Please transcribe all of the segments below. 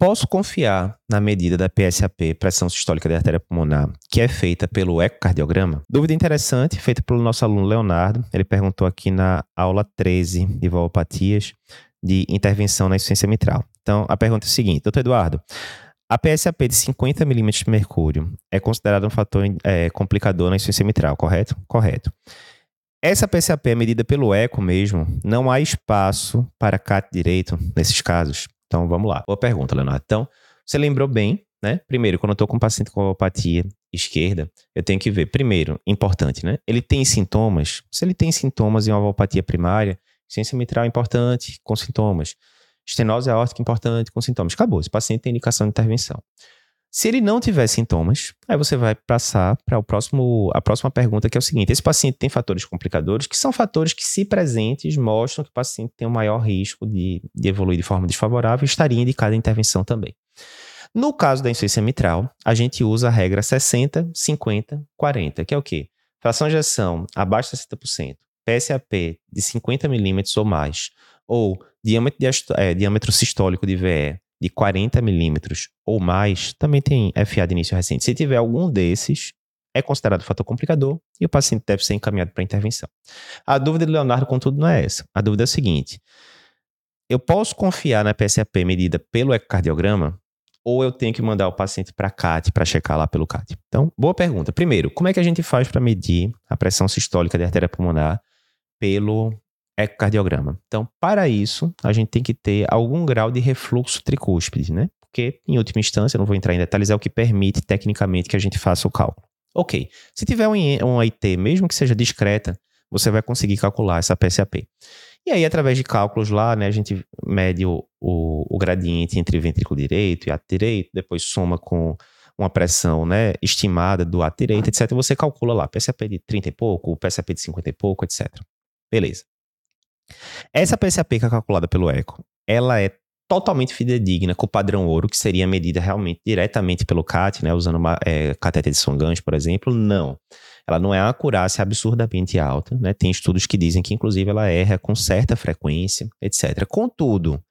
Posso confiar na medida da PSAP, pressão sistólica da artéria pulmonar, que é feita pelo ecocardiograma? Dúvida interessante, feita pelo nosso aluno Leonardo. Ele perguntou aqui na aula 13 de valopatias de intervenção na insuficiência mitral. Então, a pergunta é a seguinte, doutor Eduardo, a PSAP de 50 milímetros de mercúrio é considerada um fator é, complicador na insuficiência mitral, correto? Correto. Essa PSAP é medida pelo eco mesmo, não há espaço para CAT direito nesses casos. Então vamos lá. Boa pergunta, Leonardo. Então, você lembrou bem, né? Primeiro, quando eu estou com um paciente com alopatia esquerda, eu tenho que ver, primeiro, importante, né? Ele tem sintomas? Se ele tem sintomas em uma alopatia primária, ciência mitral é importante, com sintomas. Estenose aórtica importante, com sintomas. Acabou. Esse paciente tem indicação de intervenção. Se ele não tiver sintomas, aí você vai passar para o próximo, a próxima pergunta, que é o seguinte: esse paciente tem fatores complicadores, que são fatores que, se presentes, mostram que o paciente tem um maior risco de, de evoluir de forma desfavorável e estaria indicada a intervenção também. No caso da insuficiência mitral, a gente usa a regra 60, 50, 40, que é o quê? Fração de ejeção abaixo de 60%, PSAP de 50 milímetros ou mais, ou diâmetro, de, é, diâmetro sistólico de VE de 40 milímetros ou mais, também tem FA de início recente. Se tiver algum desses, é considerado fator complicador e o paciente deve ser encaminhado para intervenção. A dúvida do Leonardo, contudo, não é essa. A dúvida é a seguinte: eu posso confiar na PSAP medida pelo ecocardiograma ou eu tenho que mandar o paciente para CAT para checar lá pelo CAT? Então, boa pergunta. Primeiro, como é que a gente faz para medir a pressão sistólica da artéria pulmonar pelo ecocardiograma. Então, para isso, a gente tem que ter algum grau de refluxo tricúspide, né? Porque, em última instância, não vou entrar em detalhes, é o que permite tecnicamente que a gente faça o cálculo. Ok, se tiver um, um IT, mesmo que seja discreta, você vai conseguir calcular essa PSAP. E aí, através de cálculos lá, né, a gente mede o, o, o gradiente entre ventrículo direito e ato direito, depois soma com uma pressão né, estimada do ato direito, etc. Você calcula lá, PSAP de 30 e pouco, PSAP de 50 e pouco, etc. Beleza. Essa PSAP que é calculada pelo ECO, ela é totalmente fidedigna com o padrão ouro, que seria medida realmente diretamente pelo CAT, né, usando uma é, cateter de Songange, por exemplo. Não. Ela não é uma acurácia absurdamente alta, né? Tem estudos que dizem que, inclusive, ela erra com certa frequência, etc. Contudo,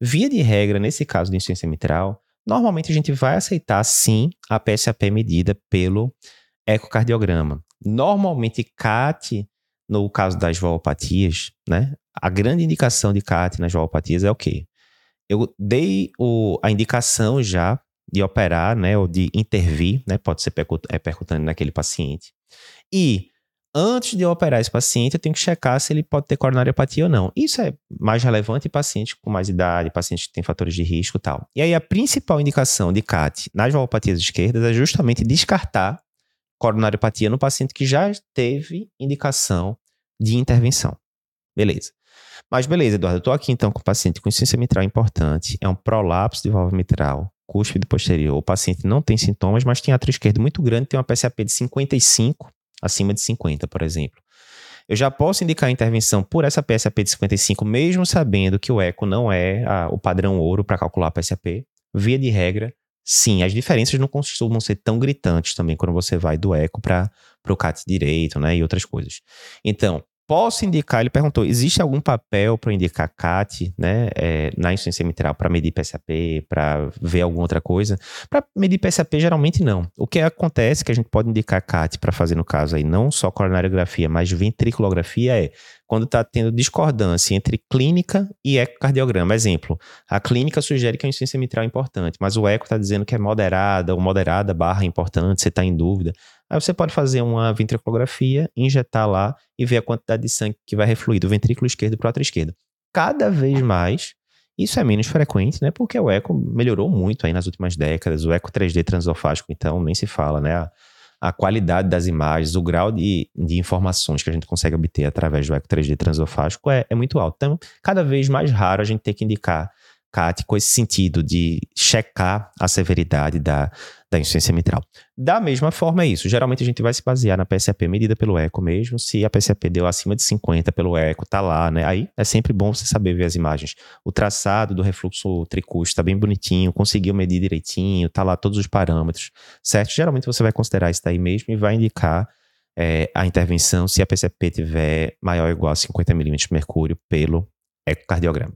via de regra, nesse caso de insuficiência mitral, normalmente a gente vai aceitar, sim, a PSAP medida pelo ecocardiograma. Normalmente, CAT no caso das valopatias, né? A grande indicação de CAT nas valopatias é o quê? Eu dei o, a indicação já de operar, né, ou de intervir, né, pode ser é, percutâneo naquele paciente. E antes de eu operar esse paciente, eu tenho que checar se ele pode ter coronariopatia ou não. Isso é mais relevante em pacientes com mais idade, pacientes que têm fatores de risco e tal. E aí a principal indicação de CAT nas valopatias esquerdas é justamente descartar coronariopatia no paciente que já teve indicação de intervenção. Beleza. Mas beleza, Eduardo, eu estou aqui então com um paciente com insuficiência mitral importante, é um prolapso de válvula mitral, cúspide posterior. O paciente não tem sintomas, mas tem átrio esquerdo muito grande, tem uma PSAP de 55, acima de 50, por exemplo. Eu já posso indicar a intervenção por essa PSAP de 55, mesmo sabendo que o eco não é a, o padrão ouro para calcular a PSAP. Via de regra, Sim, as diferenças não costumam ser tão gritantes também quando você vai do eco para o CAT direito, né, e outras coisas. Então, posso indicar, ele perguntou, existe algum papel para indicar CAT, né, é, na insuficiência mitral para medir PSAP, para ver alguma outra coisa? Para medir PSAP, geralmente não. O que acontece que a gente pode indicar CAT para fazer no caso aí, não só coronariografia, mas ventriculografia é quando está tendo discordância entre clínica e ecocardiograma. Exemplo, a clínica sugere que a insuficiência mitral é importante, mas o eco está dizendo que é moderada ou moderada barra importante, você está em dúvida. Aí você pode fazer uma ventriculografia, injetar lá e ver a quantidade de sangue que vai refluir do ventrículo esquerdo para o esquerdo. Cada vez mais, isso é menos frequente, né? Porque o eco melhorou muito aí nas últimas décadas. O eco 3D transofágico, então, nem se fala, né? a qualidade das imagens, o grau de, de informações que a gente consegue obter através do eco 3D transofágico é, é muito alto. Então, cada vez mais raro a gente ter que indicar CAT com esse sentido de checar a severidade da, da insuficiência mitral. Da mesma forma é isso. Geralmente a gente vai se basear na PSAP medida pelo eco mesmo. Se a PSAP deu acima de 50 pelo eco, tá lá, né? Aí é sempre bom você saber ver as imagens. O traçado do refluxo tricústico está bem bonitinho, conseguiu medir direitinho, tá lá todos os parâmetros, certo? Geralmente você vai considerar isso daí mesmo e vai indicar é, a intervenção se a PCP tiver maior ou igual a 50 milímetros de mercúrio pelo ecocardiograma.